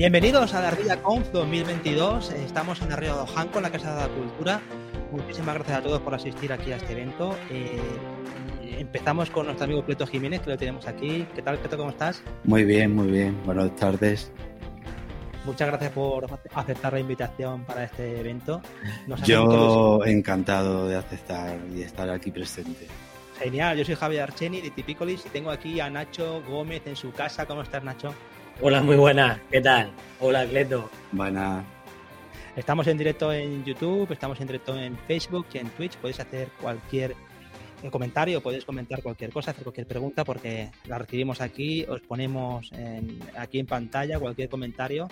Bienvenidos a la Ría Conf 2022. Estamos en Río de Ojanco, en la Casa de la Cultura. Muchísimas gracias a todos por asistir aquí a este evento. Eh, empezamos con nuestro amigo Cleto Jiménez, que lo tenemos aquí. ¿Qué tal, Cleto? ¿Cómo estás? Muy bien, muy bien. Buenas tardes. Muchas gracias por aceptar la invitación para este evento. yo encantado de aceptar y estar aquí presente. Genial, yo soy Javier Archeni de Tipicolis y tengo aquí a Nacho Gómez en su casa. ¿Cómo estás, Nacho? Hola, muy buenas. ¿Qué tal? Hola, Cleto. Buenas. Estamos en directo en YouTube, estamos en directo en Facebook y en Twitch. Podéis hacer cualquier eh, comentario, podéis comentar cualquier cosa, hacer cualquier pregunta, porque la recibimos aquí, os ponemos aquí en pantalla cualquier comentario.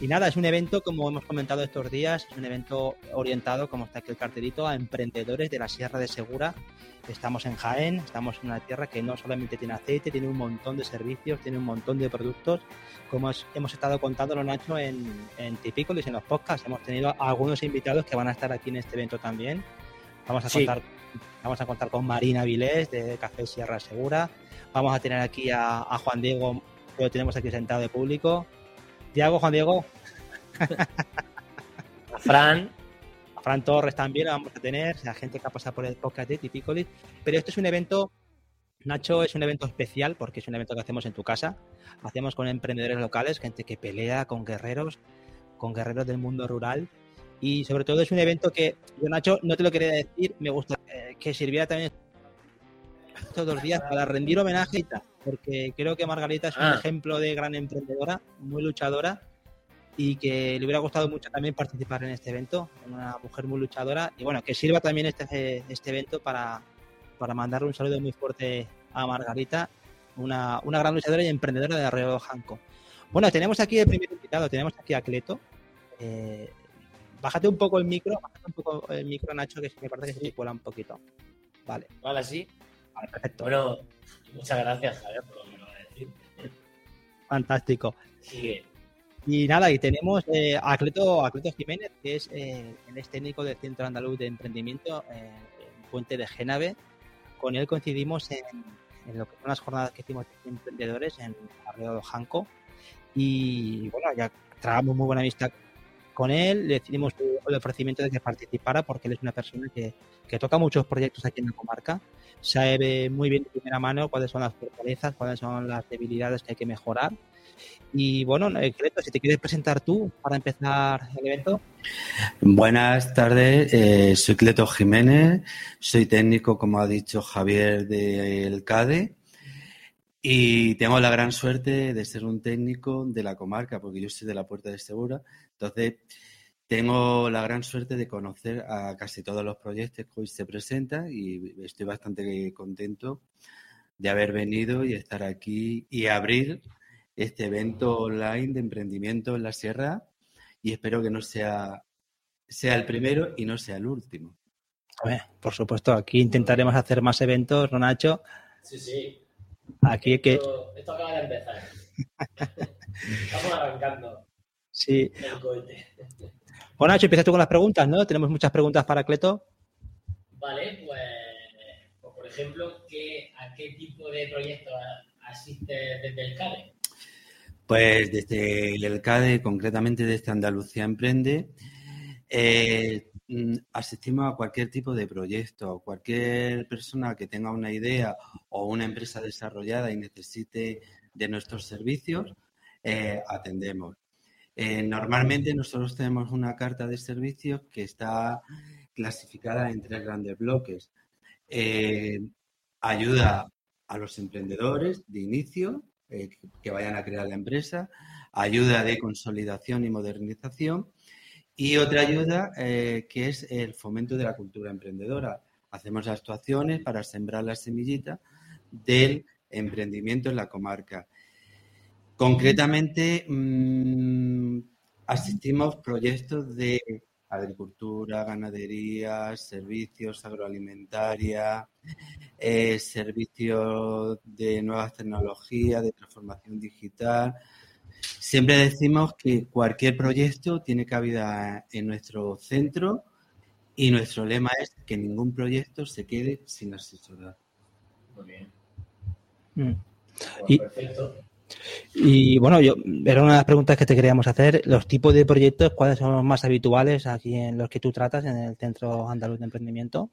Y nada, es un evento, como hemos comentado estos días, es un evento orientado, como está aquí el cartelito, a emprendedores de la Sierra de Segura Estamos en Jaén, estamos en una tierra que no solamente tiene aceite, tiene un montón de servicios, tiene un montón de productos, como hemos estado contándolo, Nacho, en, en Tipícolis, en los podcasts. Hemos tenido algunos invitados que van a estar aquí en este evento también. Vamos a contar, vamos a contar con Marina Vilés de Café Sierra Segura. Vamos a tener aquí a, Juan Diego, que lo tenemos aquí sentado de público. Diego, Juan Diego. Fran. Fran Torres también vamos a tener, la gente que ha pasado por el podcast de Tipicolis. Pero este es un evento, Nacho, es un evento especial porque es un evento que hacemos en tu casa. Hacemos con emprendedores locales, gente que pelea con guerreros, con guerreros del mundo rural. Y sobre todo es un evento que yo, Nacho, no te lo quería decir, me gusta que sirviera también todos los días para rendir homenaje, porque creo que Margarita es un ah. ejemplo de gran emprendedora, muy luchadora y que le hubiera gustado mucho también participar en este evento, una mujer muy luchadora y bueno, que sirva también este, este evento para, para mandarle un saludo muy fuerte a Margarita, una, una gran luchadora y emprendedora de Arreo Janco. Bueno, tenemos aquí el primer invitado, tenemos aquí a Cleto. Eh, bájate un poco el micro, bájate un poco el micro, Nacho, que me parece que se cuela un poquito. Vale. Vale, sí. Vale, perfecto. Bueno, muchas gracias, Javier, por lo que me va a decir. Fantástico. Sigue. Y nada, y tenemos eh, a Cleto, Jiménez, que es eh, el ex técnico del Centro Andaluz de Emprendimiento eh, en Puente de Génave. Con él coincidimos en, lo que son las jornadas que hicimos de emprendedores en Arreo de Janco. Y bueno, ya trabajamos muy buena vista con él, le decidimos el ofrecimiento de que participara porque él es una persona que, que toca muchos proyectos aquí en la comarca, sabe muy bien de primera mano cuáles son las fortalezas, cuáles son las debilidades que hay que mejorar y bueno, eh, Cleto, si te quieres presentar tú para empezar el evento. Buenas tardes, eh, soy Cleto Jiménez, soy técnico, como ha dicho Javier, del CADE. Y tengo la gran suerte de ser un técnico de la comarca, porque yo soy de la Puerta de Segura. Entonces, tengo la gran suerte de conocer a casi todos los proyectos que hoy se presentan y estoy bastante contento de haber venido y estar aquí y abrir este evento online de emprendimiento en la sierra y espero que no sea, sea el primero y no sea el último. por supuesto, aquí intentaremos hacer más eventos, ¿no, Nacho? Sí, sí. Aquí que... Esto, acaba de empezar. Estamos arrancando. Sí. Bueno, Nacho, empieza tú con las preguntas, ¿no? Tenemos muchas preguntas para Cleto. Vale, pues, pues por ejemplo, ¿a qué tipo de proyectos asiste desde el CADE? Pues desde el CADE, concretamente desde Andalucía Emprende, eh, asistimos a cualquier tipo de proyecto. Cualquier persona que tenga una idea o una empresa desarrollada y necesite de nuestros servicios, eh, atendemos. Eh, normalmente nosotros tenemos una carta de servicios que está clasificada en tres grandes bloques. ayuda a los emprendedores de inicio, eh, que vayan a crear la empresa, ayuda de consolidación y modernización y otra ayuda eh, que es el fomento de la cultura emprendedora. Hacemos actuaciones para sembrar la semillita del emprendimiento en la comarca. Concretamente, mm, asistimos proyectos de agricultura, ganadería, servicios agroalimentaria, eh, servicios de nuevas tecnologías, de transformación digital. Siempre decimos que cualquier proyecto tiene cabida en nuestro centro y nuestro lema es que ningún proyecto se quede sin asesorar. Muy bien. Mm. Perfecto. Y bueno, yo era una de las preguntas que te queríamos hacer. Los tipos de proyectos, ¿cuáles son los más habituales aquí en los que tú tratas en el Centro Andaluz de Emprendimiento?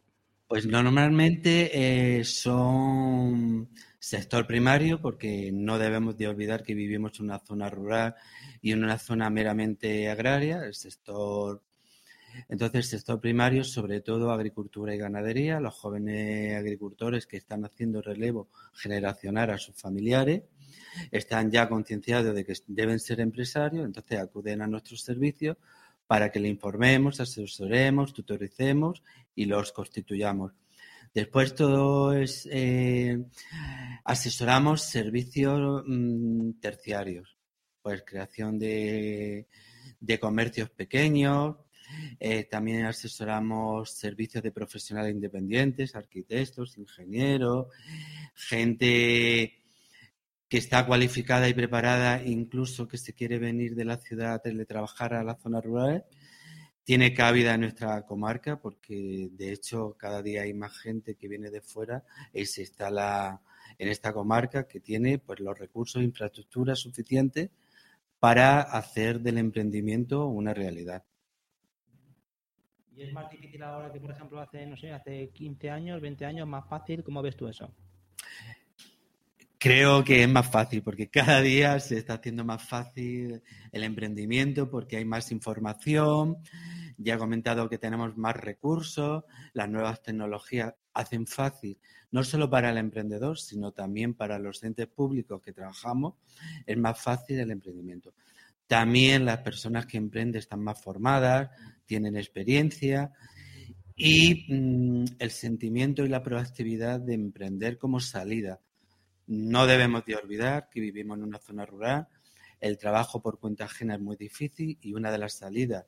Pues normalmente eh, son sector primario, porque no debemos de olvidar que vivimos en una zona rural y en una zona meramente agraria, el sector entonces, sector primario, sobre todo agricultura y ganadería, los jóvenes agricultores que están haciendo relevo generacional a sus familiares, están ya concienciados de que deben ser empresarios, entonces acuden a nuestros servicios para que le informemos, asesoremos, tutoricemos y los constituyamos. Después todo es eh, asesoramos servicios mm, terciarios, pues creación de, comercios pequeños, eh, también asesoramos servicios de profesionales independientes, arquitectos, ingenieros, gente que está cualificada y preparada, incluso que se quiere venir de la ciudad a teletrabajar a las zonas rurales, tiene cabida en nuestra comarca porque de hecho cada día hay más gente que viene de fuera y se instala en esta comarca que tiene pues los recursos e infraestructuras suficientes para hacer del emprendimiento una realidad. ¿Y es más difícil ahora que, por ejemplo, hace, no sé, hace 15 años, 20 años, más fácil? ¿Cómo ves tú eso? Creo que es más fácil porque cada día se está haciendo más fácil el emprendimiento porque hay más información. Ya he comentado que tenemos más recursos, las nuevas tecnologías hacen fácil, no solo para el emprendedor, sino también para los entes públicos que trabajamos, es más fácil el emprendimiento. También las personas que emprenden están más formadas, tienen experiencia y mm, el sentimiento y la proactividad de emprender como salida no debemos de olvidar que vivimos en una zona rural, el trabajo por cuenta ajena es muy difícil y una de las salidas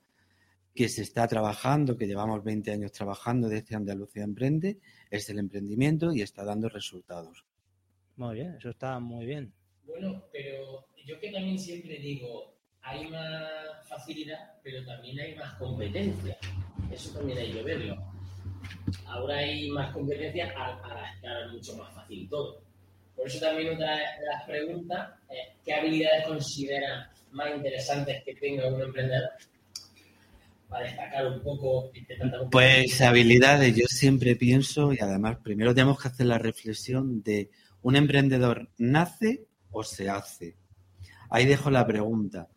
que se está trabajando, que llevamos 20 años trabajando desde Andalucía Emprende, es el emprendimiento y está dando resultados. Muy bien, eso está muy bien. Bueno, pero yo que también siempre digo, hay más facilidad, pero también hay más competencia. Eso también hay que verlo. Ahora hay más competencia para estar mucho más fácil todo. Por eso también otra de las preguntas es, ¿qué habilidades considera más interesantes que tenga un emprendedor? Para destacar un poco. pues habilidades, yo siempre pienso, y además primero tenemos que hacer la reflexión de un emprendedor nace o se hace. Ahí dejo la pregunta.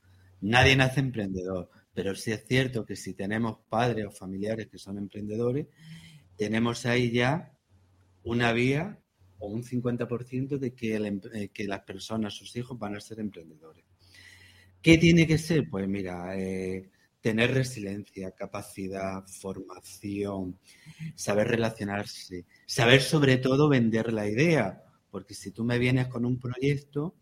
Nadie nace emprendedor, pero sí es cierto que si tenemos padres o familiares que son emprendedores, tenemos ahí ya una vía o un 50% de que, eh, que las personas, sus hijos, van a ser emprendedores. ¿Qué tiene que ser? Pues mira, eh, tener resiliencia, capacidad, formación, saber relacionarse, saber sobre todo vender la idea, porque si tú me vienes con un proyecto,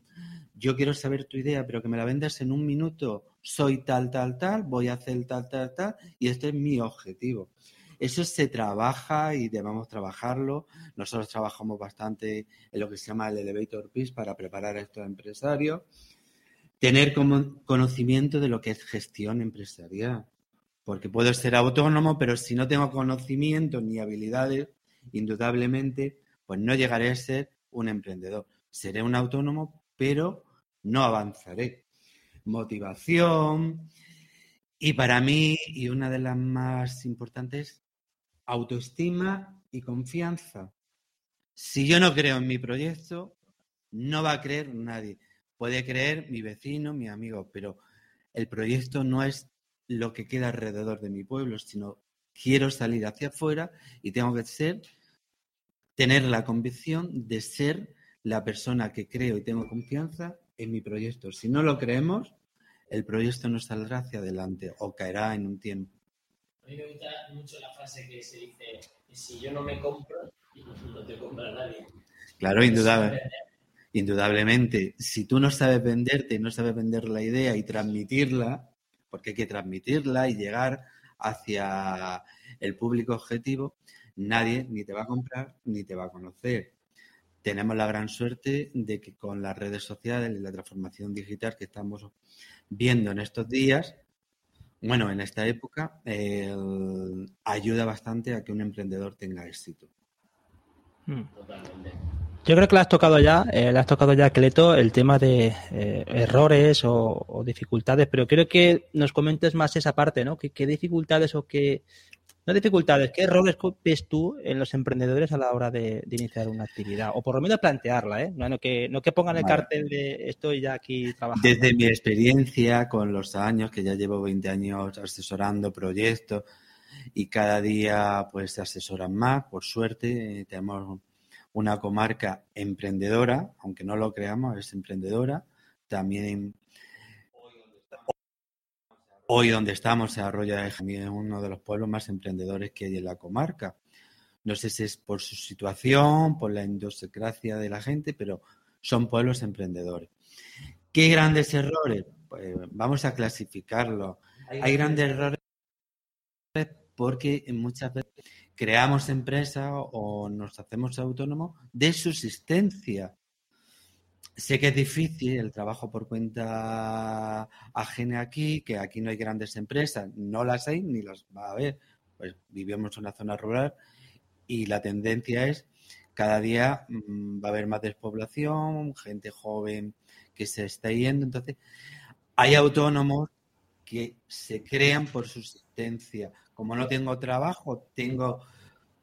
yo quiero saber tu idea, pero que me la vendas en un minuto, soy tal, tal, tal, voy a hacer tal, tal, tal, y este es mi objetivo. Eso se trabaja y debemos trabajarlo. Nosotros trabajamos bastante en lo que se llama el elevator pitch para preparar a estos empresarios. Tener conocimiento de lo que es gestión empresarial. Porque puedo ser autónomo, pero si no tengo conocimiento ni habilidades, indudablemente, pues no llegaré a ser un emprendedor. Seré un autónomo, pero no avanzaré. Motivación. Y para mí, y una de las más importantes, autoestima y confianza. Si yo no creo en mi proyecto, no va a creer nadie. Puede creer mi vecino, mi amigo, pero el proyecto no es lo que queda alrededor de mi pueblo, sino quiero salir hacia afuera y tengo que ser, tener la convicción de ser la persona que creo y tengo confianza en mi proyecto. Si no lo creemos, el proyecto no saldrá hacia adelante o caerá en un tiempo. A mí me gusta mucho la frase que se dice, si yo no me compro, no te compra nadie. Claro, indudable, indudablemente. Si tú no sabes venderte y no sabes vender la idea y transmitirla, porque hay que transmitirla y llegar hacia el público objetivo, nadie ni te va a comprar ni te va a conocer. Tenemos la gran suerte de que con las redes sociales y la transformación digital que estamos viendo en estos días, bueno, en esta época ayuda bastante a que un emprendedor tenga éxito. Hmm. Totalmente. Yo creo que le has tocado ya, eh, le has tocado ya, Cleto, el tema de eh, errores o, dificultades, pero quiero que nos comentes más esa parte, ¿no? ¿Qué, dificultades o qué, no dificultades, qué errores ves tú en los emprendedores a la hora de, iniciar una actividad? O por lo menos plantearla, ¿eh? No, que, no que pongan el cartel de estoy ya aquí trabajando. Desde mi experiencia con los años, que ya llevo 20 años asesorando proyectos y cada día pues se asesoran más, por suerte, tenemos una comarca emprendedora, aunque no lo creamos, es emprendedora. También hoy donde estamos se Arroyo de uno de los pueblos más emprendedores que hay en la comarca. No sé si es por su situación, por la idiosincrasia de la gente, pero son pueblos emprendedores. ¿Qué grandes errores? Pues vamos a clasificarlo. Hay grandes errores porque muchas veces creamos empresa o nos hacemos autónomos de subsistencia. Sé que es difícil el trabajo por cuenta ajena aquí, que aquí no hay grandes empresas, no las hay ni las va a haber. Pues vivimos en una zona rural y la tendencia es cada día mm, va a haber más despoblación, gente joven que se está yendo. Entonces, hay autónomos que se crean por subsistencia, como no tengo trabajo, tengo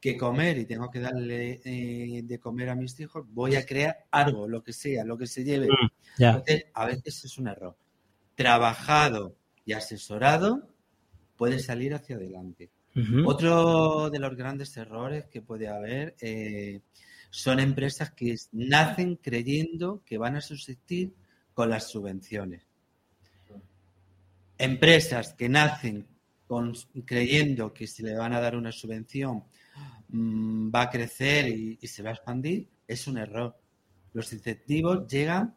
que comer y tengo que darle eh, de comer a mis hijos, voy a crear algo, lo que sea, lo que se lleve. Mm, Entonces, a veces es un error. Trabajado y asesorado puede salir hacia adelante. Otro de los grandes errores que puede haber eh, son empresas que nacen creyendo que van a subsistir con las subvenciones. Empresas que nacen creyendo que si le van a dar una subvención mm, va a crecer y, se va a expandir, es un error. Los incentivos llegan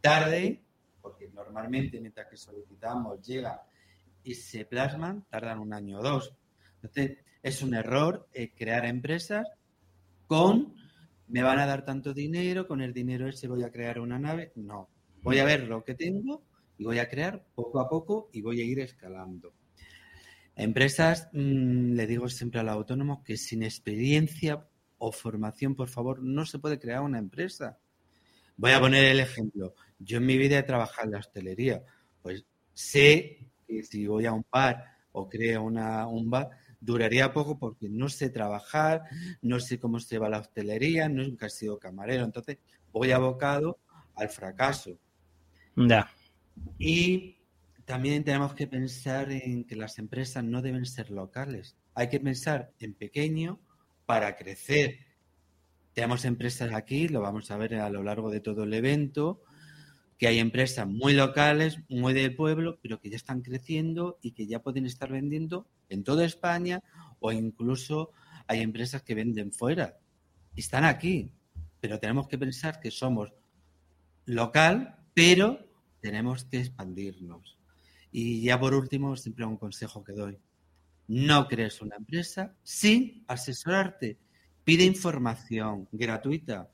tarde, porque normalmente mientras que solicitamos llegan y se plasman, tardan un año o dos. Entonces, es un error eh, crear empresas con me van a dar tanto dinero, con el dinero ese voy a crear una nave. No, voy a ver lo que tengo y voy a crear poco a poco y voy a ir escalando. Empresas, mm, le digo siempre al autónomo que sin experiencia o formación, por favor, no se puede crear una empresa. Voy a poner el ejemplo. Yo en mi vida he trabajado en la hostelería. Pues sé que si voy a un bar o creo una, un bar, duraría poco porque no sé trabajar, no sé cómo se va la hostelería, nunca he sido camarero. Entonces, voy abocado al fracaso. Ya. Y también tenemos que pensar en que las empresas no deben ser locales. Hay que pensar en pequeño para crecer. Tenemos empresas aquí, lo vamos a ver a lo largo de todo el evento, que hay empresas muy locales, muy del pueblo, pero que ya están creciendo y que ya pueden estar vendiendo en toda España o incluso hay empresas que venden fuera. Están aquí, pero tenemos que pensar que somos local, pero tenemos que expandirnos. Y ya por último, siempre un consejo que doy. No crees una empresa sin asesorarte. Pide información gratuita.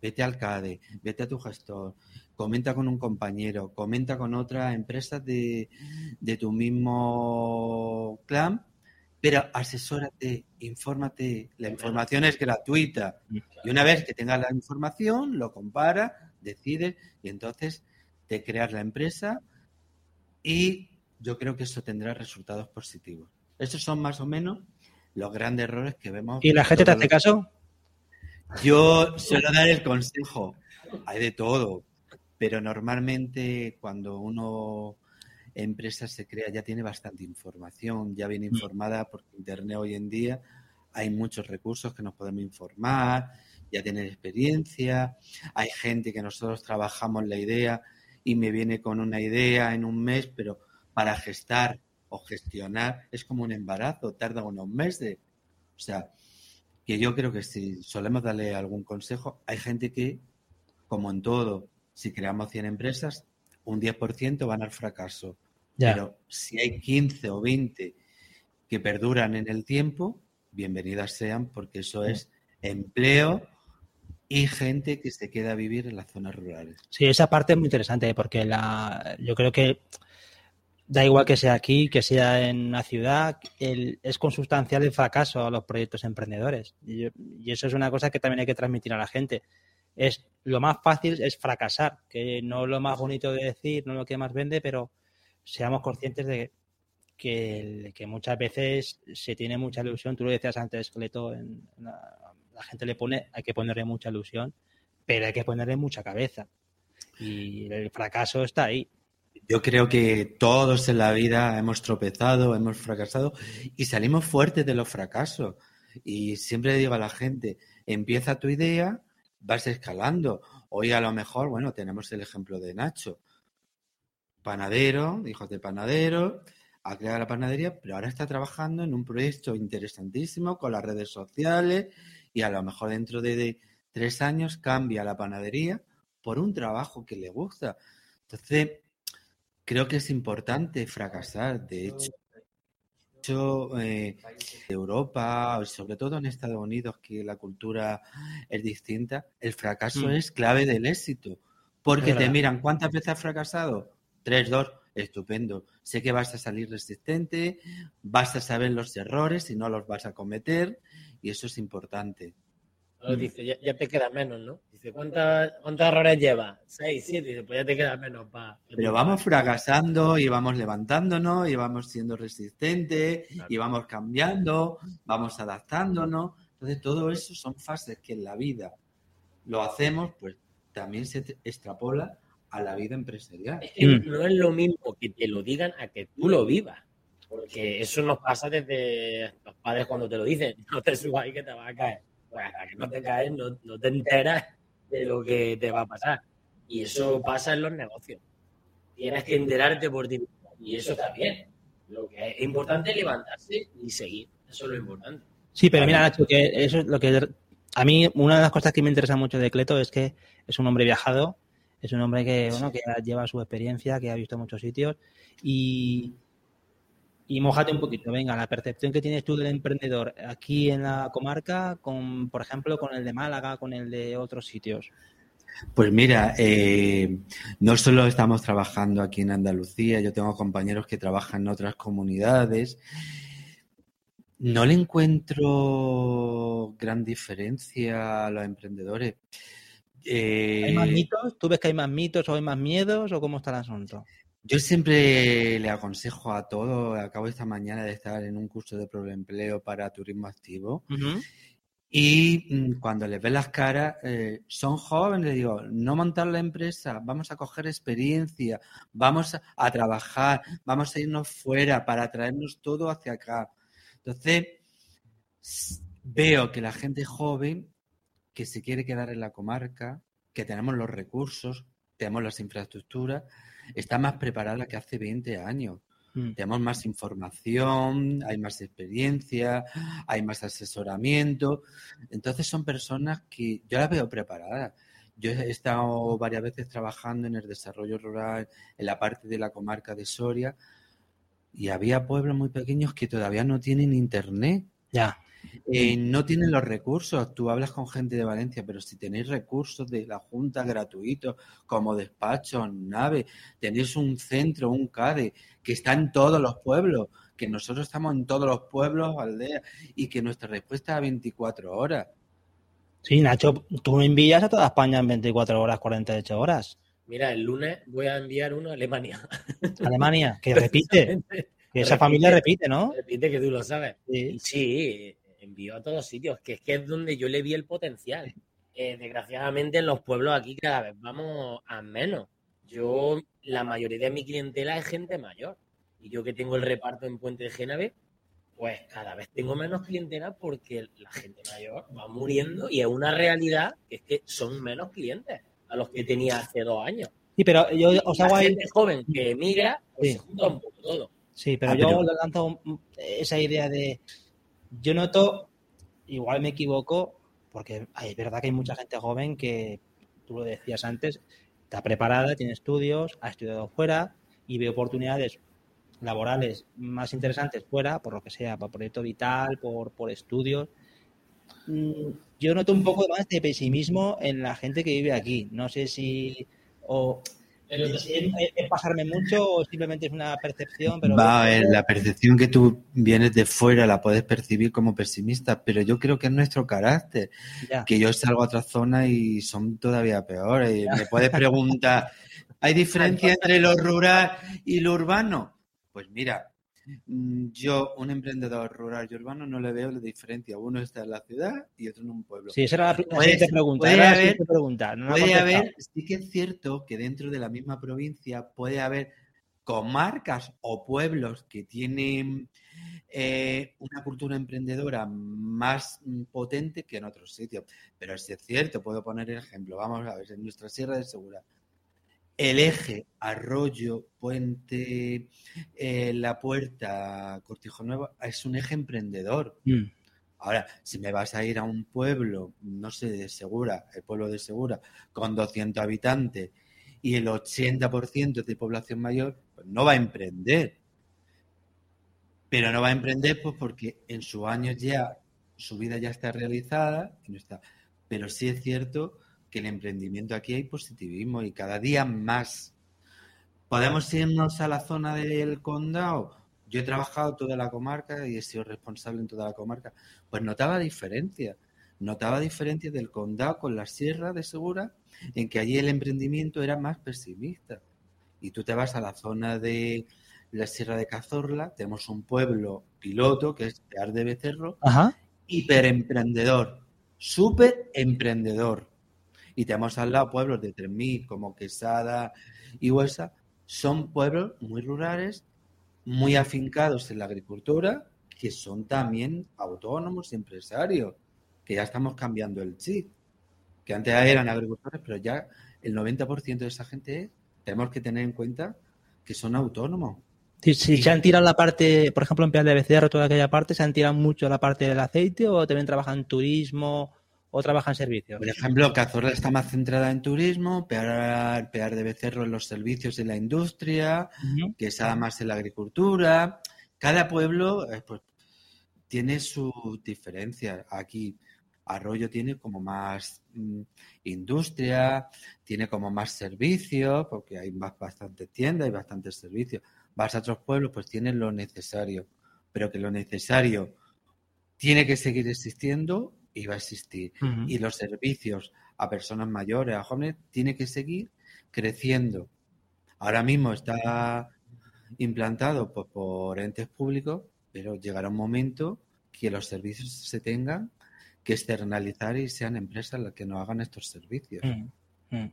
Vete al CADE, vete a tu gestor, comenta con un compañero, comenta con otra empresa de, de tu mismo clan, pero asesórate, infórmate. La información es gratuita. Y una vez que tengas la información, lo compara, decides y entonces te creas la empresa y yo creo que eso tendrá resultados positivos. Esos son más o menos los grandes errores que vemos. ¿Y la gente te hace caso? Yo suelo dar el consejo. Hay de todo, pero normalmente cuando uno empresa se crea ya tiene bastante información, ya viene mm. informada porque Internet hoy en día hay muchos recursos que nos podemos informar, ya tiene experiencia, hay gente que nosotros trabajamos la idea y me viene con una idea en un mes, pero para gestar o gestionar es como un embarazo, tarda unos meses. O sea, que yo creo que si solemos darle algún consejo, hay gente que, como en todo, si creamos 100 empresas, un 10% van al fracaso. Pero si hay 15 o 20 que perduran en el tiempo, bienvenidas sean, porque eso es empleo y gente que se queda a vivir en las zonas rurales. Sí, esa parte es muy interesante porque la, yo creo que da igual que sea aquí, que sea en una ciudad, es consustancial el fracaso a los proyectos emprendedores. Y, eso es una cosa que también hay que transmitir a la gente. es lo más fácil es fracasar, que no es lo más bonito de decir, no es lo que más vende, pero seamos conscientes de que, muchas veces se tiene mucha ilusión. Tú lo decías antes, Esqueleto, en la, la gente le pone, hay que ponerle mucha ilusión, pero hay que ponerle mucha cabeza. Y el fracaso está ahí. Yo creo que todos en la vida hemos tropezado, hemos fracasado y salimos fuertes de los fracasos. Y siempre digo a la gente, empieza tu idea, vas escalando. Hoy a lo mejor, bueno, tenemos el ejemplo de Nacho. Panadero, hijos de panadero, ha creado la panadería, pero ahora está trabajando en un proyecto interesantísimo con las redes sociales y a lo mejor dentro de tres años cambia la panadería por un trabajo que le gusta. Entonces, creo que es importante fracasar. De hecho, eh, Europa, sobre todo en Estados Unidos, que la cultura es distinta, el fracaso Mm. es clave del éxito. Porque te miran, ¿cuántas veces has fracasado? Tres, dos, estupendo. Sé que vas a salir resistente, vas a saber los errores y no los vas a cometer, y eso es importante. Luego dice, ya, ya te queda menos, ¿no? Dice, ¿cuántas, ¿cuántos errores llevas? Seis, siete. Dice, pues ya te queda menos para. Pero vamos fracasando y vamos levantándonos y vamos siendo resistentes Claro. y vamos cambiando, vamos adaptándonos. Entonces, todo eso son fases que en la vida lo hacemos, pues también se extrapola a la vida empresarial. Es que Mm. no es lo mismo que te lo digan a que tú lo vivas. Porque eso nos pasa desde los padres cuando te lo dicen. No te subas ahí que te va a caer. Pues hasta que no te caes, no, no te enteras de lo que te va a pasar. Y eso pasa en los negocios. Tienes que enterarte por ti mismo. Y eso está bien. Lo que es importante es levantarse y seguir. Eso es lo importante. Sí, pero mira, Nacho, que eso es lo que a mí una de las cosas que me interesa mucho de Cleto es que es un hombre viajado, es un hombre que bueno que lleva su experiencia, que ha visto muchos sitios y y mojate un poquito, venga, la percepción que tienes tú del emprendedor aquí en la comarca, con, por ejemplo, con el de Málaga, con el de otros sitios. Pues mira, eh, no solo estamos trabajando aquí en Andalucía, yo tengo compañeros que trabajan en otras comunidades. No le encuentro gran diferencia a los emprendedores. Eh, ¿Hay más mitos? ¿Tú ves que hay más mitos o hay más miedos o cómo está el asunto? Yo siempre le aconsejo a todos, acabo esta mañana de estar en un curso de empleo para turismo activo, Ujú. y mm, cuando les ves las caras, eh, son jóvenes, les digo, no montar la empresa, vamos a coger experiencia, vamos a, trabajar, vamos a irnos fuera para traernos todo hacia acá. Entonces, veo que la gente joven que se quiere quedar en la comarca, que tenemos los recursos, tenemos las infraestructuras, está más preparada que hace 20 años. Mm. Tenemos más información, hay más experiencia, hay más asesoramiento. Entonces son personas que yo las veo preparadas. Yo he estado varias veces trabajando en el desarrollo rural, en la parte de la comarca de Soria, y había pueblos muy pequeños que todavía no tienen internet. Ya. Eh, no tienen los recursos. Tú hablas con gente de Valencia, pero si tenéis recursos de la Junta gratuitos, como despachos, nave, tenéis un centro, un CADE, que está en todos los pueblos, que nosotros estamos en todos los pueblos, aldeas, y que nuestra respuesta es a 24 horas. Sí, Nacho, tú envías a toda España en 24 horas, 48 horas. Mira, el lunes voy a enviar uno a Alemania. Alemania, que repite, que esa familia repite, ¿no? Repite que tú lo sabes. Sí. Sí, envío a todos sitios, que es que es donde yo le vi el potencial. Eh, desgraciadamente en los pueblos aquí cada vez vamos a menos. Yo, la mayoría de mi clientela es gente mayor. Y yo que tengo el reparto en Puente de Génave, pues cada vez tengo menos clientela porque la gente mayor va muriendo y es una realidad que es que son menos clientes a los que tenía hace dos años. Sí, pero yo Y os la hago ahí. gente joven que emigra, pues Sí. se junta un poco todo. Sí, pero Ah, yo pero- lanzo un- esa idea de. Yo noto, igual me equivoco, porque es verdad que hay mucha gente joven que, tú lo decías antes, está preparada, tiene estudios, ha estudiado fuera y ve oportunidades laborales más interesantes fuera, por lo que sea, por proyecto vital, por, por estudios. Mm, Yo noto un poco más de pesimismo en la gente que vive aquí. No sé si. O Pero ¿Es, es- es pasarme mucho o simplemente es una percepción? Pero Va a ver, la percepción que tú vienes de fuera la puedes percibir como pesimista, pero yo creo que es nuestro carácter. Ya. Que yo salgo a otra zona y son todavía peores. Me puedes preguntar, ¿hay diferencia entre lo rural y lo urbano? Pues mira, yo, un emprendedor rural y urbano, no le veo la diferencia. Uno está en la ciudad y otro en un pueblo. Sí, esa era la, siguiente pregunta. puede haber- siguiente pregunta. No Puede haber, sí que es cierto que dentro de la misma provincia puede haber comarcas o pueblos que tienen eh, una cultura emprendedora más mm, potente que en otros sitios. Pero sí es cierto, puedo poner el ejemplo. Vamos a ver, en nuestra Sierra de Segura, el eje, Arroyo, Puente, eh, La Puerta, Cortijo Nuevo, es un eje emprendedor. Mm. Ahora, si me vas a ir a un pueblo, no sé, de Segura, el pueblo de Segura, con 200 habitantes y el 80% es de población mayor, pues no va a emprender. Pero no va a emprender pues porque en sus años ya su vida ya está realizada no está. Pero sí es cierto que el emprendimiento aquí hay positivismo y cada día más. ¿Podemos irnos a la zona del condado? Yo he trabajado toda la comarca y he sido responsable en toda la comarca. Pues notaba diferencias. Notaba diferencias del condado con la sierra de Segura, en que allí el emprendimiento era más pesimista. Y tú te vas a la zona de la sierra de Cazorla, tenemos un pueblo piloto que es Pear de Becerro, hiperemprendedor, súper emprendedor. Y tenemos al lado pueblos de 3.000 como Quesada y Huesa, son pueblos muy rurales, muy afincados en la agricultura, que son también autónomos empresarios, que ya estamos cambiando el chip, que antes eran agricultores, pero ya el 90% de esa gente es, tenemos que tener en cuenta que son autónomos. Si, se han tirado la parte, por ejemplo, en Piedra de Becerro, toda aquella parte, ¿se han tirado mucho la parte del aceite o también trabajan turismo o trabajan en servicios? Por ejemplo, Cazorla está más centrada en turismo, Pear, Pear de Becerro en los servicios y la industria, Ujú. Quesada más en la agricultura. Cada pueblo eh, pues, tiene sus diferencias. Aquí Arroyo tiene como más mm, industria, tiene como más servicios, porque hay bastantes tiendas y bastantes servicios. Vas a otros pueblos, pues tienen lo necesario, pero que lo necesario tiene que seguir existiendo va a existir y los servicios a personas mayores, a jóvenes, tiene que seguir creciendo. Ahora mismo está implantado pues, por entes públicos, pero llegará un momento que los servicios se tengan que externalizar y sean empresas las que nos hagan estos servicios. Mm, mm.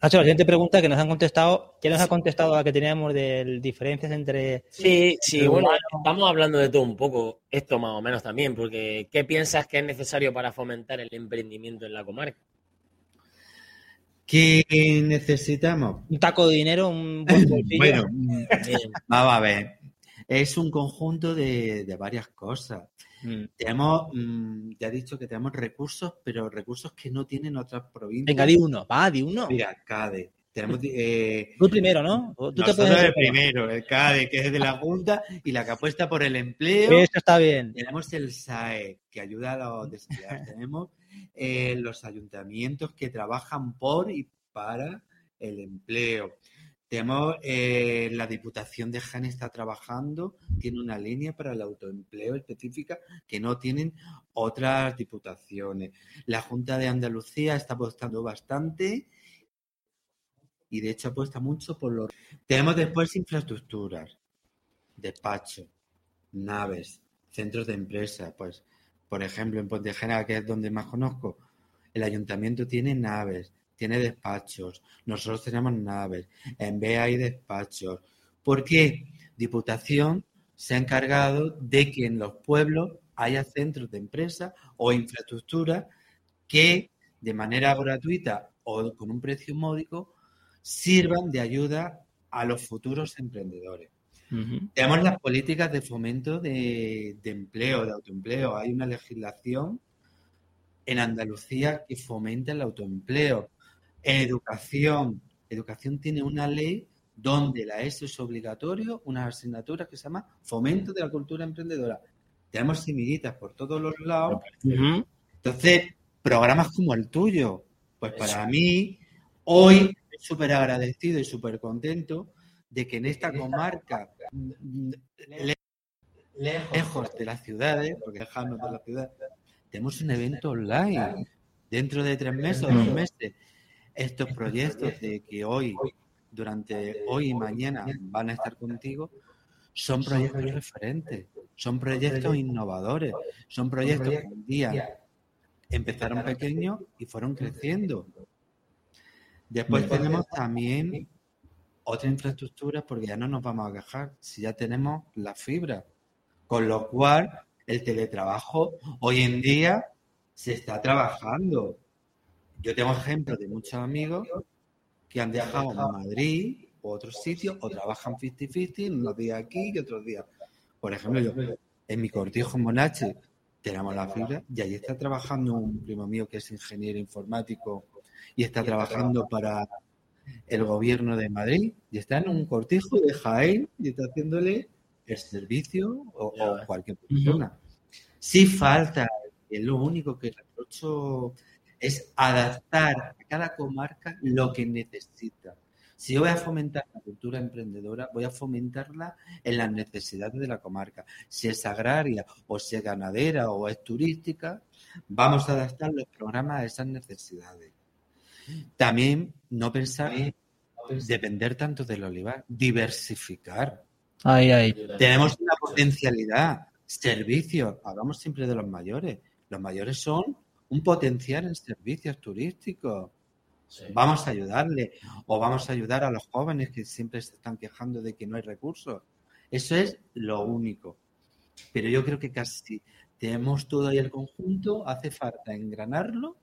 Nacho, la siguiente pregunta que nos han contestado, ya nos ha contestado la que teníamos de diferencias entre... Sí, sí, bueno, estamos hablando de todo un poco, esto más o menos también, porque ¿qué piensas que es necesario para fomentar el emprendimiento en la comarca? ¿Qué necesitamos? Un taco de dinero, un buen bolsillo. Bueno, vamos a ver. Es un conjunto de, de varias cosas. Mm. Tenemos, mm, ya he dicho que tenemos recursos, pero recursos que no tienen otras provincias. Venga, di uno, va, di uno. Mira, CADE. Tenemos, eh, Tú primero, ¿no? Tú te puedes el primero, el CADE, que es de la Junta y la que apuesta por el empleo. Eso está bien. Tenemos el SAE, que ayuda a los desempleados. Tenemos eh, los ayuntamientos que trabajan por y para el empleo. Tenemos eh, la Diputación de Jaén está trabajando, tiene una línea para el autoempleo específica que no tienen otras diputaciones. La Junta de Andalucía está apostando bastante y de hecho apuesta mucho por los... Tenemos después infraestructuras, despacho, naves, centros de empresa. Pues, por ejemplo, en Pontejera, que es donde más conozco, el ayuntamiento tiene naves, tiene despachos, nosotros tenemos naves, en B hay despachos. ¿Por qué? Diputación se ha encargado de que en los pueblos haya centros de empresa o infraestructura que de manera gratuita o con un precio módico sirvan de ayuda a los futuros emprendedores. Ujú. Tenemos las políticas de fomento de, de empleo, de autoempleo. Hay una legislación en Andalucía que fomenta el autoempleo. Educación. Educación tiene una ley donde la ESO es obligatorio, unas asignaturas que se llama Fomento de la Cultura Emprendedora. Tenemos semillitas por todos los lados. Entonces, programas como el tuyo, pues para mí, hoy súper agradecido y súper contento de que en esta comarca, lejos de las ciudades, porque dejamos de la ciudad, tenemos un evento online. Dentro de tres meses o dos meses, estos proyectos de que hoy, durante hoy y mañana van a estar contigo, son proyectos referentes, son proyectos innovadores, son proyectos que un día empezaron pequeños y fueron creciendo. Después tenemos también otra infraestructura porque ya no nos vamos a quejar si ya tenemos la fibra. Con lo cual, el teletrabajo hoy en día se está trabajando. Yo tengo ejemplos de muchos amigos que han dejado Madrid o otros sitios o trabajan 50-50, unos días aquí y otros días. Por ejemplo, yo en mi cortijo en Monache tenemos la fibra y allí está trabajando un primo mío que es ingeniero informático y está trabajando para el gobierno de Madrid y está en un cortijo de Jaén y está haciéndole el servicio o, cualquier persona. Si falta, es lo único que reprocho es adaptar a cada comarca lo que necesita. Si yo voy a fomentar la cultura emprendedora, voy a fomentarla en las necesidades de la comarca. Si es agraria o si es ganadera o es turística, vamos a adaptar los programas a esas necesidades. También no pensar depender tanto del olivar, diversificar. Tenemos una potencialidad, servicios, hablamos siempre de los mayores. Los mayores son un potencial en servicios turísticos. Vamos a ayudarle o vamos a ayudar a los jóvenes que siempre se están quejando de que no hay recursos. Eso es lo único. Pero yo creo que casi tenemos todo ahí el conjunto, hace falta engranarlo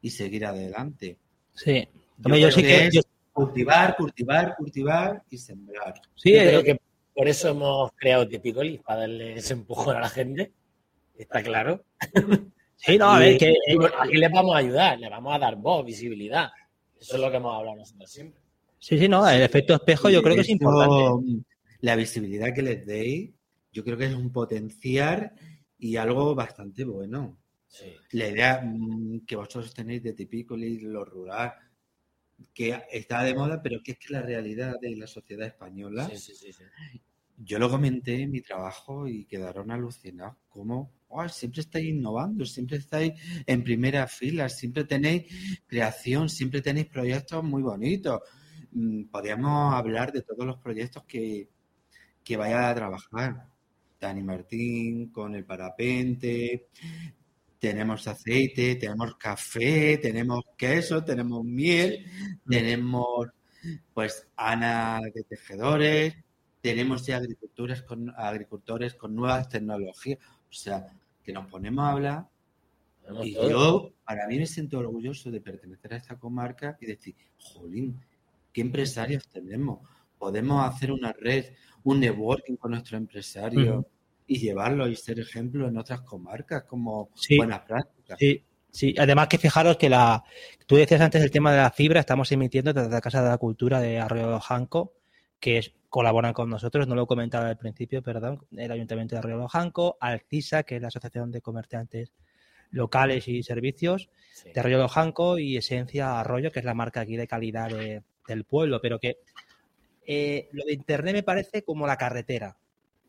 y seguir adelante. Sí. Yo, sé que, cultivar, cultivar, cultivar y sembrar. Sí, creo que por eso hemos creado Tipicolis, para darle ese empujón a la gente. Está claro. Sí, no, a ver, que. Aquí les vamos a ayudar, les vamos a dar voz, visibilidad. Eso es lo que hemos hablado nosotros siempre. Sí, sí, no, el efecto espejo yo creo que es importante. La visibilidad que les deis, yo creo que es un potenciar y algo bastante bueno. La idea mm, que vosotros tenéis de Tipicolis, lo rural, que está de moda, pero que es que la realidad de la sociedad española. yo lo comenté en mi trabajo y quedaron alucinados. ¿Cómo? Siempre estáis innovando, siempre estáis en primera fila, siempre tenéis creación, siempre tenéis proyectos muy bonitos. Mm, podríamos hablar de todos los proyectos que, que vaya a trabajar. Dani Martín con el parapente, tenemos aceite, tenemos café, tenemos queso, tenemos miel, tenemos pues Ana de tejedores, tenemos ya agricultores con, agricultores con nuevas tecnologías. O sea, que nos ponemos a hablar y yo, para mí me siento orgulloso de pertenecer a esta comarca y decir, jolín, ¿qué empresarios tenemos? Podemos hacer una red, un networking con nuestros empresarios y llevarlo y ser ejemplo en otras comarcas como buenas prácticas. Sí. Sí, además que fijaros que la, tú decías antes el tema de la fibra, estamos emitiendo desde la Casa de la Cultura de Arroyo Janco, que es, colaboran con nosotros, no lo he comentado al principio, perdón, el Ayuntamiento de Arroyo Janco, Alcisa, que es la Asociación de Comerciantes Locales y Servicios de Arroyo Janco, y Esencia Arroyo, que es la marca aquí de calidad del pueblo, pero que eh, lo de Internet me parece como la carretera.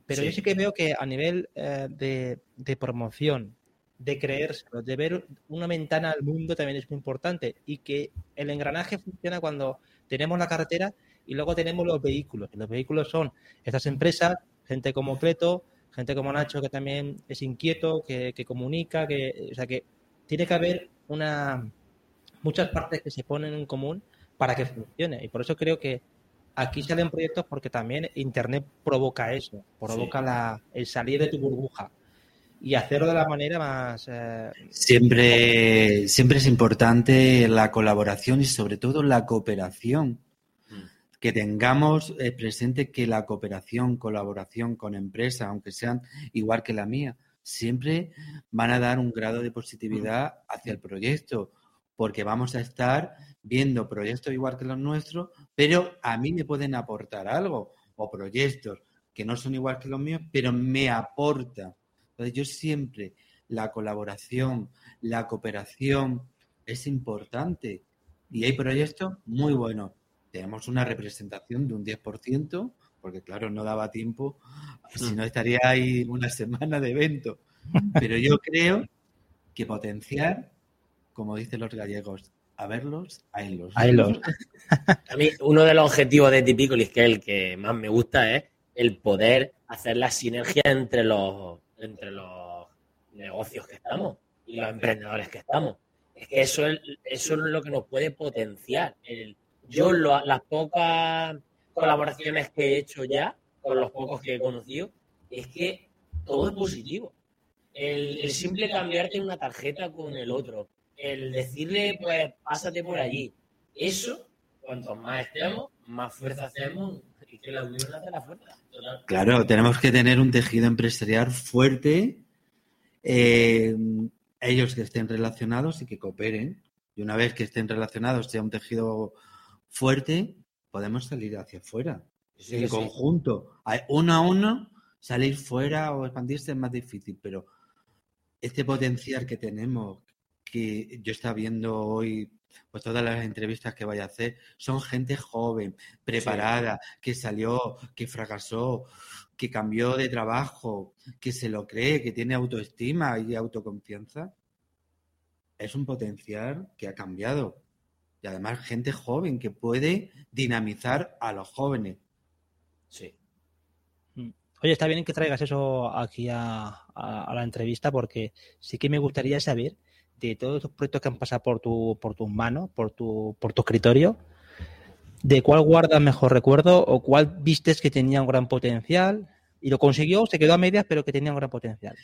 Pero yo sí que veo que a nivel eh, de, promoción, de creérselo, de ver una ventana al mundo también es muy importante y que el engranaje funciona cuando tenemos la carretera y luego tenemos los vehículos. los vehículos son estas empresas, gente como Cleto, gente como Nacho que también es inquieto, que, comunica, que, o sea que tiene que haber una muchas partes que se ponen en común para que funcione. Y por eso creo que aquí salen proyectos porque también Internet provoca eso, provoca la, el salir de tu burbuja y hacerlo de la manera más... Eh, siempre, siempre es importante la colaboración y sobre todo la cooperación. Que tengamos eh, presente que la cooperación, colaboración con empresas, aunque sean igual que la mía, siempre van a dar un grado de positividad hacia el proyecto, porque vamos a estar viendo proyectos igual que los nuestros, pero a mí me pueden aportar algo, o proyectos que no son igual que los míos, pero me aportan. Entonces yo siempre, la colaboración, la cooperación es importante y hay proyectos muy buenos. Tenemos una representación de un 10%, porque claro, no daba tiempo, si no estaría ahí una semana de evento. Pero yo creo que potenciar, como dicen los gallegos, a verlos, a irlos. A irlos. A mí, uno de los objetivos de Tipicolis, que es el que más me gusta, es el poder hacer la sinergia entre los, entre los negocios que estamos y los emprendedores que estamos. Es que eso es, eso es lo que nos puede potenciar. El, yo las pocas colaboraciones que he hecho ya, con los pocos que he conocido, es que todo es positivo. El, el simple cambiarte una tarjeta con el otro, el decirle, pues, pásate por allí, eso, cuanto más estemos, más fuerza hacemos y que la unión hace la fuerza. Claro, tenemos que tener un tejido empresarial fuerte, eh, ellos que estén relacionados y que cooperen. Y una vez que estén relacionados, sea un tejido fuerte, podemos salir hacia afuera. en conjunto, uno a uno, salir fuera o expandirse es más difícil, pero este potencial que tenemos, que yo estaba viendo hoy, pues todas las entrevistas que vaya a hacer, son gente joven, preparada, que salió, que fracasó, que cambió de trabajo, que se lo cree, que tiene autoestima y autoconfianza. Es un potencial que ha cambiado y además gente joven que puede dinamizar a los jóvenes. Sí. Mm. Oye, está bien que traigas eso aquí a, la entrevista porque sí que me gustaría saber de todos los proyectos que han pasado por tu, por tus manos, por tu, por tu escritorio, de cuál guardas mejor recuerdo o cuál vistes que tenía un gran potencial y lo consiguió, se quedó a medias, pero que tenía un gran potencial.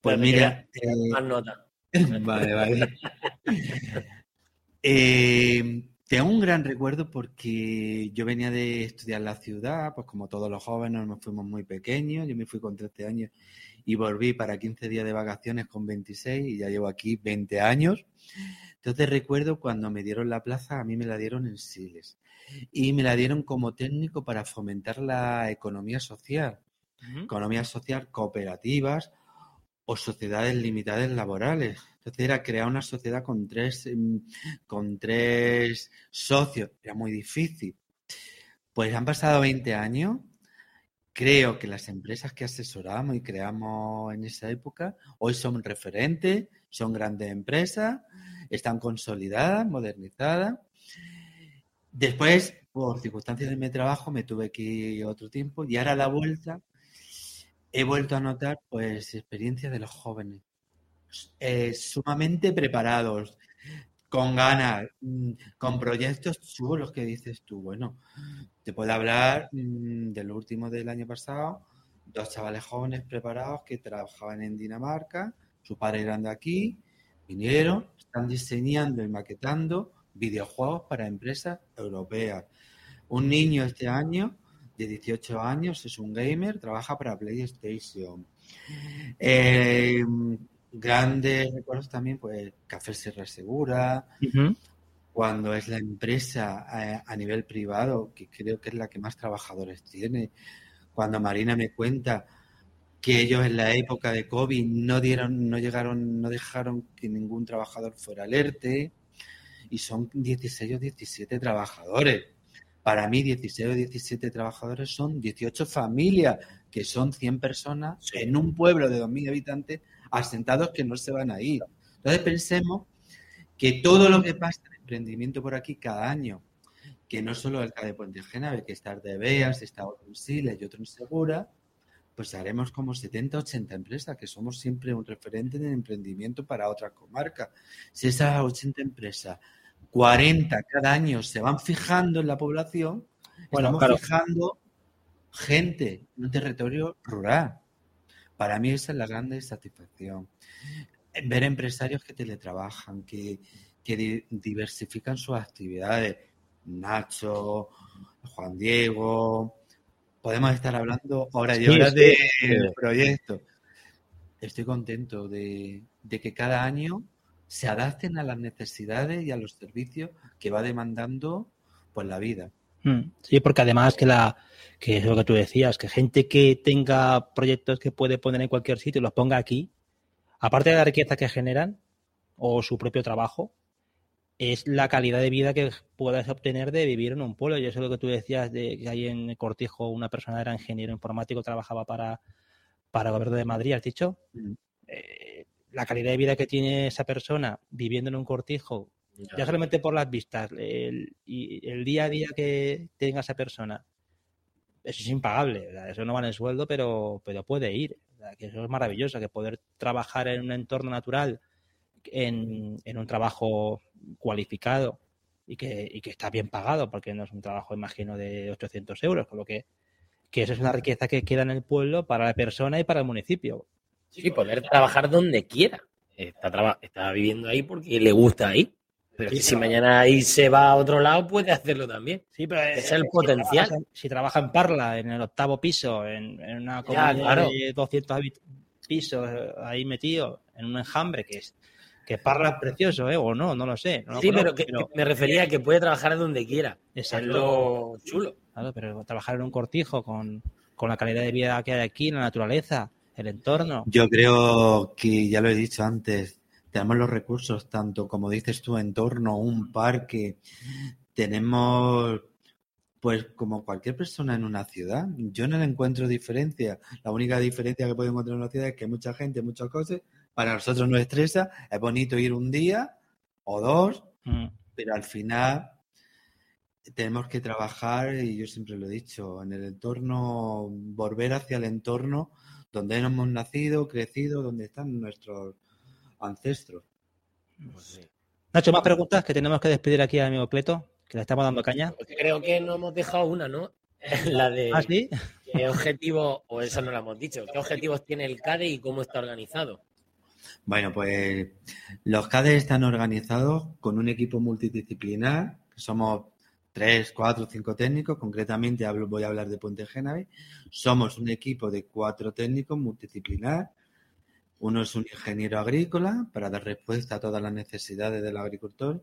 Pues mira, más nota. Vale, vale. Eh, tengo un gran recuerdo porque yo venía de estudiar la ciudad, pues como todos los jóvenes nos fuimos muy pequeños, yo me fui con 13 años y volví para 15 días de vacaciones con 26 y ya llevo aquí 20 años. Entonces recuerdo cuando me dieron la plaza, a mí me la dieron en Siles y me la dieron como técnico para fomentar la economía social, economía social cooperativas o sociedades limitadas laborales. Entonces era crear una sociedad con tres, em, con tres socios. Era muy difícil. Pues han pasado 20 años. Creo que las empresas que asesoramos y creamos en esa época hoy son referentes, son grandes empresas, están consolidadas, modernizadas. Después, por circunstancias de mi trabajo, me tuve que ir otro tiempo y ahora la vuelta he vuelto a notar pues experiencias de los jóvenes eh, sumamente preparados, con ganas, mm, con proyectos chulos que dices tú. Bueno, te puedo hablar mm, del último del año pasado, dos chavales jóvenes preparados que trabajaban en Dinamarca, su padre eran de aquí, vinieron, están diseñando y maquetando videojuegos para empresas europeas. Un niño este año de 18 años es un gamer, trabaja para PlayStation. Eh, Grandes recuerdos también, pues Café Sierra Segura, cuando es la empresa eh, a, nivel privado, que creo que es la que más trabajadores tiene. Cuando Marina me cuenta que ellos en la época de COVID no dieron, no llegaron, no dejaron que ningún trabajador fuera alerte, y son 16 o 17 trabajadores. Para mí, 16 o 17 trabajadores son 18 familias, que son 100 personas en un pueblo de 2.000 habitantes asentados que no se van a ir. Entonces pensemos que todo lo que pasa en emprendimiento por aquí cada año, que no solo el de Puente Genave, que está de Beas, está otro en Siles y otro en Segura, pues haremos como 70, 80 empresas, que somos siempre un referente de emprendimiento para otra comarca. Si esas 80 empresas, 40 cada año se van fijando en la población, bueno, estamos fijando gente en un territorio rural. Para mí esa es la grande satisfacción. Ver empresarios que teletrabajan, que, que diversifican sus actividades. Nacho, Juan Diego, podemos estar hablando horas y horas del proyecto. Estoy contento de, de, que cada año se adapten a las necesidades y a los servicios que va demandando pues la vida. Mm. Sí, porque además que la que es lo que tú decías, que gente que tenga proyectos que puede poner en cualquier sitio y los ponga aquí, aparte de la riqueza que generan o su propio trabajo, es la calidad de vida que puedas obtener de vivir en un pueblo. Y eso es lo que tú decías de que ahí en Cortijo una persona era ingeniero informático, trabajaba para, para el gobierno de Madrid, ¿has dicho? Mm. Eh, la calidad de vida que tiene esa persona viviendo en un cortijo, ya, solamente por las vistas, el, y el día a día que tenga esa persona, eso es impagable. Eso no vale el sueldo, pero, pero puede ir. Que eso es maravilloso, que poder trabajar en un entorno natural, en, en un trabajo cualificado y que, y que está bien pagado, porque no es un trabajo, imagino, de 800 euros, con lo que, que eso es una riqueza que queda en el pueblo para la persona y para el municipio. Sí, poder trabajar donde quiera. Está, está viviendo ahí porque le gusta ahí. Pero si mañana ahí se va a otro lado, puede hacerlo también. Sí, pero es el potencial. si trabaja en Parla, en el octavo piso, en, una comunidad de 200 pisos ahí metido, en un enjambre que es que Parla es precioso, ¿eh? O no, no lo sé. sí, pero, que, me refería a que puede trabajar donde quiera. Es lo chulo. Claro, pero trabajar en un cortijo con, con la calidad de vida que hay aquí, la naturaleza, el entorno. Yo creo que, ya lo he dicho antes, tenemos los recursos, tanto como dices tú, entorno, un parque, tenemos pues como cualquier persona en una ciudad, yo no le encuentro diferencia. La única diferencia que puedo encontrar en una ciudad es que hay mucha gente, muchas cosas, para nosotros nos estresa, es bonito ir un día o dos, mm. pero al final tenemos que trabajar, y yo siempre lo he dicho, en el entorno, volver hacia el entorno donde hemos nacido, crecido, donde están nuestros ancestros. Pues Nacho, más preguntas que tenemos que despedir aquí a amigo Cleto, que le estamos dando caña. Creo que no hemos dejado una, ¿no? La de ¿Ah, sí? qué objetivo, o eso no lo hemos dicho, qué objetivos tiene el CADE y cómo está organizado. Bueno, pues los CADE están organizados con un equipo multidisciplinar, que somos tres, cuatro, cinco técnicos, concretamente voy a hablar de Puente Génave. Somos un equipo de cuatro técnicos multidisciplinar. Uno es un ingeniero agrícola para dar respuesta a todas las necesidades del agricultor.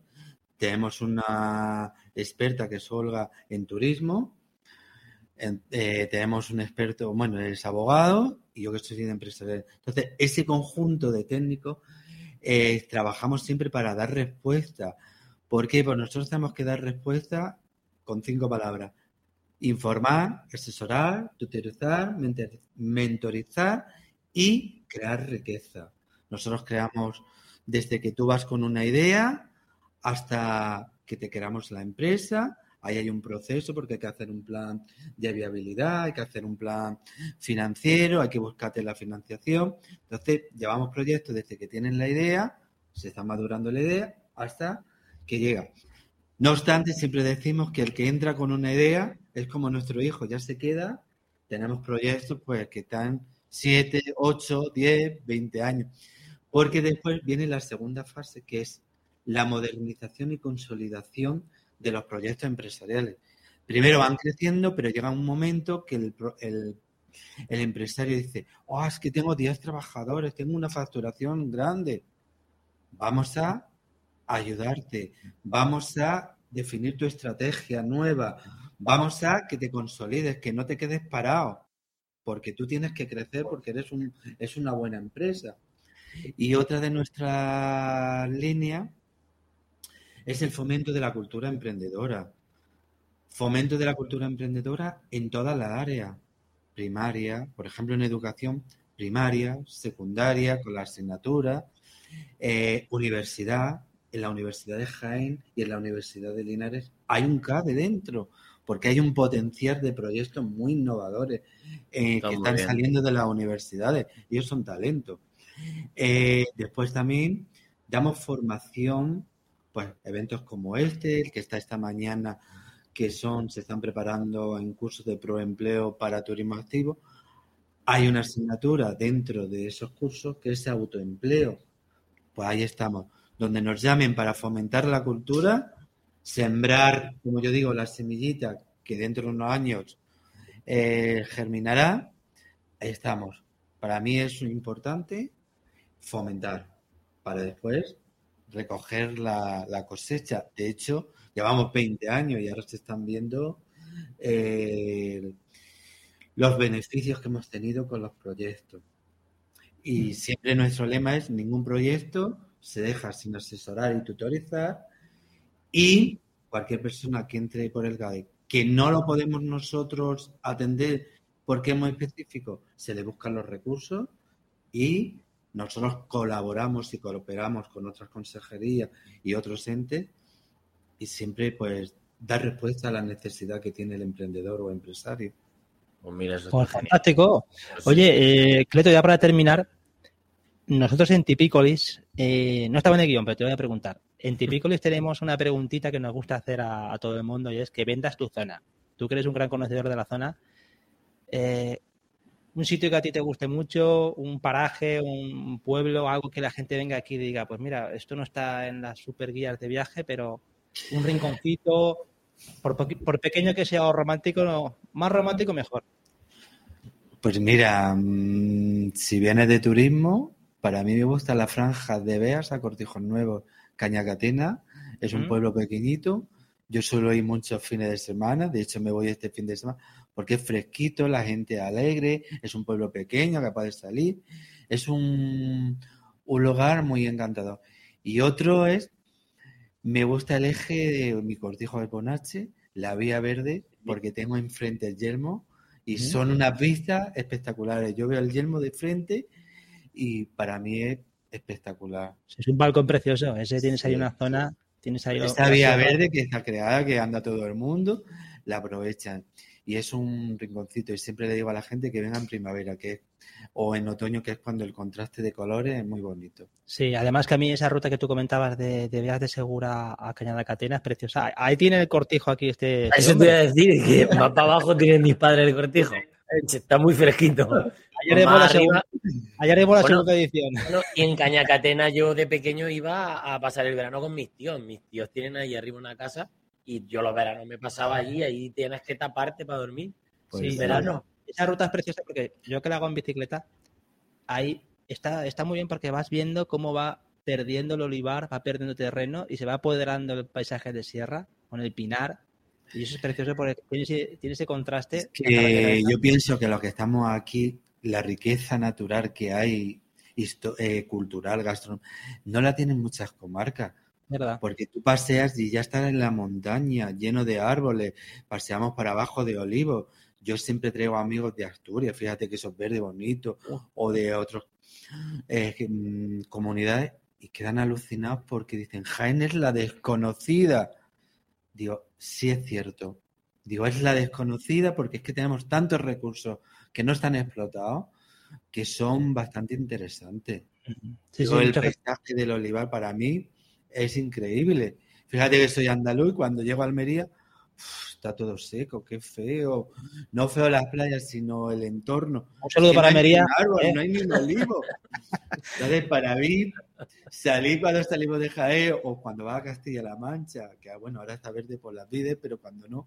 Tenemos una experta que es Olga en turismo. Eh, tenemos un experto, bueno, es abogado y yo que estoy de empresarial. Entonces, ese conjunto de técnicos eh, trabajamos siempre para dar respuesta. ¿Por qué? Pues nosotros tenemos que dar respuesta con cinco palabras. Informar, asesorar, tutorizar, mentorizar y crear riqueza. Nosotros creamos desde que tú vas con una idea hasta que te creamos la empresa, Ahí hay un proceso porque hay que hacer un plan de viabilidad, hay que hacer un plan financiero, hay que buscarte la financiación. Entonces, llevamos proyectos desde que tienen la idea, se está madurando la idea, hasta que llega. No obstante, siempre decimos que el que entra con una idea es como nuestro hijo, ya se queda. Tenemos proyectos pues que están 7, 8, 10, 20 años. Porque después viene la segunda fase, que es la modernización y consolidación de los proyectos empresariales. Primero van creciendo, pero llega un momento que el, el, empresario dice, oh, es que tengo 10 trabajadores, tengo una facturación grande. Vamos a ayudarte, vamos a definir tu estrategia nueva, vamos a que te consolides, que no te quedes parado, porque tú tienes que crecer porque eres un, es una buena empresa. Y otra de nuestras líneas es el fomento de la cultura emprendedora. Fomento de la cultura emprendedora en todas las áreas. Primaria, por ejemplo, en educación primaria, secundaria, con la asignatura, eh, universidad, en la Universidad de Jaén y en la Universidad de Linares hay un CADE dentro, porque hay un potencial de proyectos muy innovadores eh, que están saliendo de las universidades. y Ellos son talentos. Eh, después también damos formación pues eventos como este, el que está esta mañana, que son, se están preparando en cursos de proempleo para turismo activo. Hay una asignatura dentro de esos cursos que es autoempleo. Pues ahí estamos, donde nos llamen para fomentar la cultura, sembrar, como yo digo, la semillita que dentro de unos años eh, germinará. Ahí estamos. Para mí es importante fomentar para después recoger la, cosecha. De hecho, llevamos 20 años y ahora se están viendo eh, los beneficios que hemos tenido con los proyectos. Y siempre nuestro lema es ningún proyecto se deja sin asesorar y tutorizar Y cualquier persona que entre por el GAE que no lo podemos nosotros atender porque es muy específico, se le buscan los recursos y nosotros colaboramos y cooperamos con otras consejerías y otros entes y siempre pues dar respuesta a la necesidad que tiene el emprendedor o empresario. Pues mira, eso pues fantástico. Oye, eh, Cleto, ya para terminar, nosotros en Tipicolis, eh, no estaba en el guion, pero te voy a preguntar. En Tipicolis tenemos una preguntita que nos gusta hacer a, todo el mundo y es que vendas tu zona. Tú que eres un gran conocedor de la zona, eh, un sitio que a ti te guste mucho, un paraje, un pueblo, algo que la gente venga aquí y diga, pues mira, esto no está en las super guías de viaje, pero un rinconcito, por, pequeño que sea romántico, más romántico mejor. Pues mira, mm, si vienes de turismo, para mí me gusta la franja de Beas a Cortijos Nuevos, Cañacatena. Es un pueblo pequeñito. Yo suelo ir muchos fines de semana. De hecho, me voy este fin de semana porque es fresquito, la gente alegre. Es un pueblo pequeño, capaz de salir. Es un, un lugar muy encantador. Y otro es me gusta el eje de mi cortijo de Ponache, la vía verde, porque tengo enfrente el yelmo y son unas vistas espectaculares. Yo veo el yelmo de frente y para mí es espectacular. Es un balcón precioso. Ese tienes ahí una zona. Tienes ahí Esta vía verde que está creada, que anda todo el mundo, la aprovechan y es un rinconcito. Y siempre le digo a la gente que venga en primavera que o en otoño, que es cuando el contraste de colores es muy bonito. Sí, además que a mí esa ruta que tú comentabas de, de Vías de Segura a Cañada Catena es preciosa. Ahí tiene el cortijo aquí este. este Eso te iba a decir, que más para abajo tienen mis padres el cortijo. Está muy fresquito. Ayer la, segunda, ayer la segunda edición. y en Cañacatena yo de pequeño iba a pasar el verano con mis tíos. Mis tíos tienen ahí arriba una casa y yo los veranos me pasaba allí, ahí tienes que taparte para dormir. Pues sí, verano. Esa ruta es preciosa porque yo que la hago en bicicleta, ahí está, está muy bien porque vas viendo cómo va perdiendo el olivar, va perdiendo terreno y se va apoderando el paisaje de sierra con el pinar. Y eso es precioso porque tiene ese, contraste. que yo pienso que los que estamos aquí, la riqueza natural que hay, eh, cultural, gastronómica, no la tienen muchas comarcas. Porque tú paseas y ya estás en la montaña, lleno de árboles, paseamos para abajo de olivos. Yo siempre traigo amigos de Asturias, fíjate que esos verdes bonitos, o de otras eh, mm, comunidades, y quedan alucinados porque dicen, Jaén es la desconocida. Digo, sí es cierto. Digo, es la desconocida porque es que tenemos tantos recursos que no están explotados que son bastante interesantes. el paisaje del olivar para mí es increíble. Fíjate que soy andaluz y cuando llego a Almería está todo seco, qué feo. No feo las playas, sino el entorno. Un saludo para Almería. ¿eh? No hay ni un olivo. Entonces, para mí, salir cuando salimos de Jaén o cuando va a Castilla-La Mancha, que bueno, ahora está verde por las vides, pero cuando no,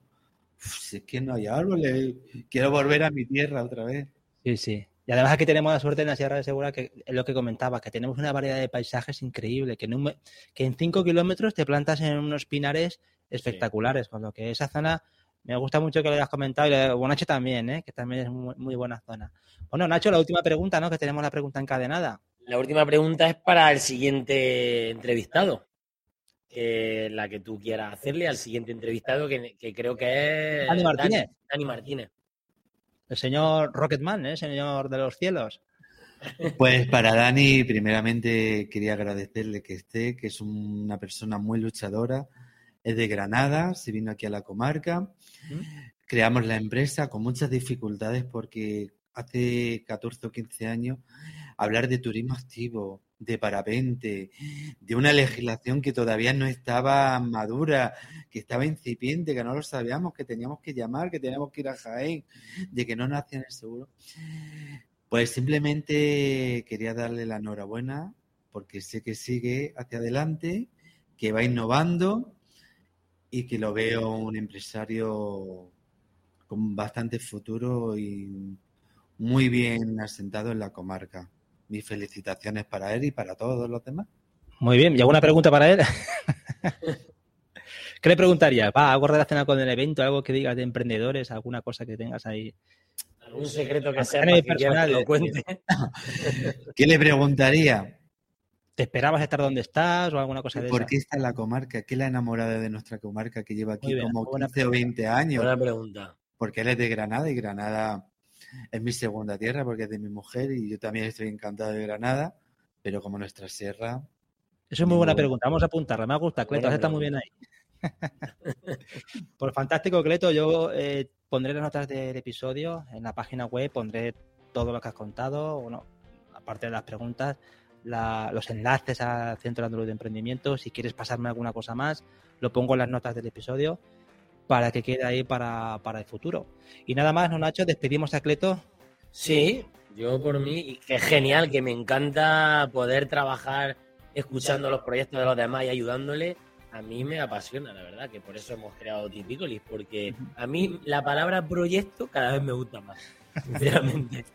es que no hay árboles. Quiero volver a mi tierra otra vez. Sí, sí. Y además aquí tenemos la suerte en la Sierra de Segura, que es lo que comentaba, que tenemos una variedad de paisajes increíble, que en, que en cinco kilómetros te plantas en unos pinares espectaculares, con lo que esa zona me gusta mucho que lo hayas comentado y Bonache también, ¿eh? que también es muy, buena zona. Bueno, Nacho, la última pregunta, ¿no? Que tenemos la pregunta encadenada. La última pregunta es para el siguiente entrevistado. La que tú quieras hacerle al siguiente entrevistado, que, creo que es Dani Martínez. Dani Martínez. El señor Rocketman, ¿eh? señor de los cielos. Pues para Dani, primeramente quería agradecerle que esté, que es una persona muy luchadora. Es de Granada, se vino aquí a la comarca. Creamos la empresa con muchas dificultades porque hace 14 o 15 años hablar de turismo activo, de parapente, de una legislación que todavía no estaba madura, que estaba incipiente, que no lo sabíamos, que teníamos que llamar, que teníamos que ir a Jaén, de que no nos hacían el seguro. Pues simplemente quería darle la enhorabuena porque sé que sigue hacia adelante, que va innovando y que lo veo un empresario con bastante futuro y muy bien asentado en la comarca mis felicitaciones para él y para todos los demás. Muy bien, ¿y alguna pregunta para él? ¿Qué le preguntaría? ¿Va algo relacionado con el evento, algo que digas de emprendedores, alguna cosa que tengas ahí? ¿Algún secreto que sea que lo cuente? ¿Qué le preguntaría? ¿Te esperabas estar donde estás o alguna cosa de ¿Por esa? qué está en la comarca? ¿Qué la enamorada de nuestra comarca que lleva aquí bien, como buena 15 o 20 años? Buena pregunta. Porque él es de Granada y Granada es mi segunda tierra porque es de mi mujer y yo también estoy encantado de Granada, pero como nuestra sierra, Eso es muy buena pregunta. Vamos a apuntarla. Me gusta, Cleto. Has estado muy bien ahí. Pues fantástico, Cleto. Yo eh, pondré las notas del episodio en la página web, pondré todo lo que has contado, aparte de las preguntas, la- los enlaces al Centro Andaluz de Emprendimiento. Si quieres pasarme alguna cosa más, lo pongo en las notas del episodio para que quede ahí para, para el futuro. Y nada más, ¿no, Nacho? Despedimos a Cleto. Sí, yo por mí, y que es genial, que me encanta poder trabajar escuchando los proyectos de los demás y ayudándole. A mí me apasiona, la verdad, que por eso hemos creado Tipicolis, porque a mí la palabra proyecto cada vez me gusta más, sinceramente.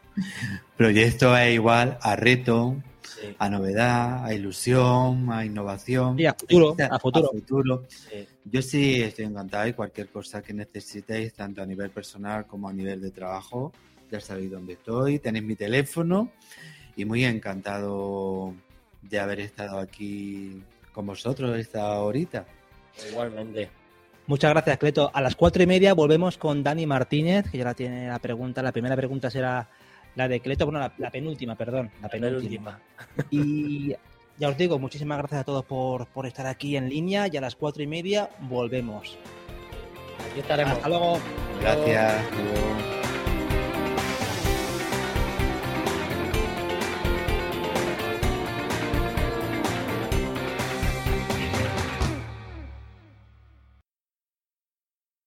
proyecto es igual a reto, Sí, a novedad, a ilusión, a innovación. Y a futuro, a futuro. futuro. sí. Yo sí estoy encantado y cualquier cosa que necesitéis, tanto a nivel personal como a nivel de trabajo, ya sabéis dónde estoy, tenéis mi teléfono y muy encantado de haber estado aquí con vosotros esta horita. Igualmente. Muchas gracias, Cleto. A las cuatro y media volvemos con Dani Martínez, que ya la tiene la pregunta. La primera pregunta será la de Cleto, bueno, la, la penúltima, perdón. La La penúltima. penúltima. Y ya os digo, muchísimas gracias a todos por, por estar aquí en línea y a las cuatro y media volvemos. Aquí estaremos. Hasta luego. Gracias. hasta luego.